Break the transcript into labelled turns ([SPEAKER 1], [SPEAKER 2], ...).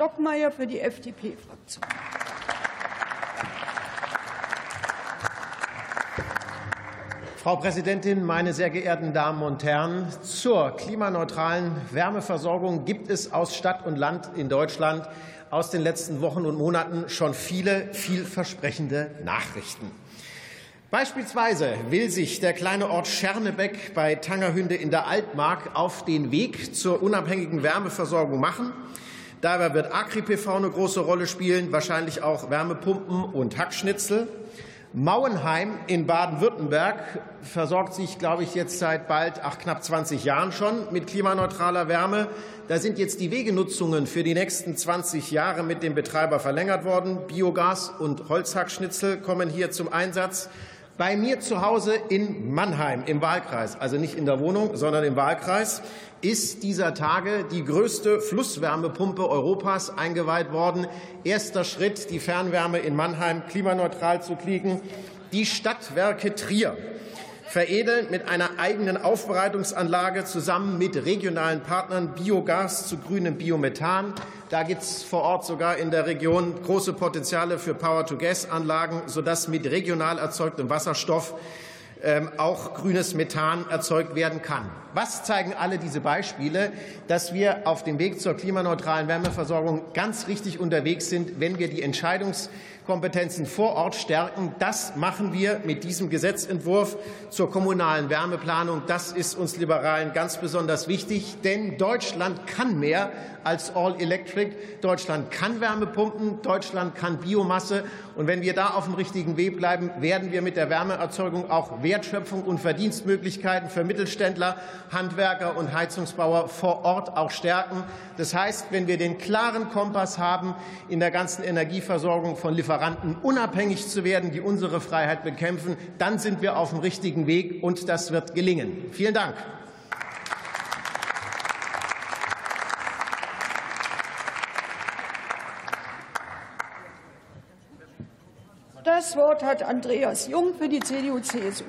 [SPEAKER 1] Stockmeier für die FDP-Fraktion.
[SPEAKER 2] Frau Präsidentin, meine sehr geehrten Damen und Herren! Zur klimaneutralen Wärmeversorgung gibt es aus Stadt und Land in Deutschland aus den letzten Wochen und Monaten schon viele vielversprechende Nachrichten. Beispielsweise will sich der kleine Ort Schernebeck bei Tangerhünde in der Altmark auf den Weg zur unabhängigen Wärmeversorgung machen. Dabei wird Agri-PV eine große Rolle spielen, wahrscheinlich auch Wärmepumpen und Hackschnitzel. Mauenheim in Baden-Württemberg versorgt sich, glaube ich, jetzt seit bald ach, knapp 20 Jahren schon mit klimaneutraler Wärme. Da sind jetzt die Wegenutzungen für die nächsten 20 Jahre mit dem Betreiber verlängert worden. Biogas und Holzhackschnitzel kommen hier zum Einsatz. Bei mir zu Hause in Mannheim im Wahlkreis, also nicht in der Wohnung, sondern im Wahlkreis, ist dieser Tage die größte Flusswärmepumpe Europas eingeweiht worden. Erster Schritt, die Fernwärme in Mannheim klimaneutral zu kriegen. Die Stadtwerke Trier veredeln mit einer eigenen Aufbereitungsanlage zusammen mit regionalen Partnern Biogas zu grünem Biomethan. Da gibt es vor Ort sogar in der Region große Potenziale für Power-to-Gas-Anlagen, sodass mit regional erzeugtem Wasserstoff auch grünes Methan erzeugt werden kann. Was zeigen alle diese Beispiele? Dass wir auf dem Weg zur klimaneutralen Wärmeversorgung ganz richtig unterwegs sind, wenn wir die Entscheidungs Kompetenzen vor Ort stärken. Das machen wir mit diesem Gesetzentwurf zur kommunalen Wärmeplanung. Das ist uns Liberalen ganz besonders wichtig, denn Deutschland kann mehr als All Electric. Deutschland kann Wärmepumpen, Deutschland kann Biomasse. Und wenn wir da auf dem richtigen Weg bleiben, werden wir mit der Wärmeerzeugung auch Wertschöpfung und Verdienstmöglichkeiten für Mittelständler, Handwerker und Heizungsbauer vor Ort auch stärken. Das heißt, wenn wir den klaren Kompass haben in der ganzen Energieversorgung von Lieferanten, unabhängig zu werden, die unsere Freiheit bekämpfen, dann sind wir auf dem richtigen Weg, und das wird gelingen. Vielen Dank.
[SPEAKER 1] Das Wort hat Andreas Jung für die CDU-CSU.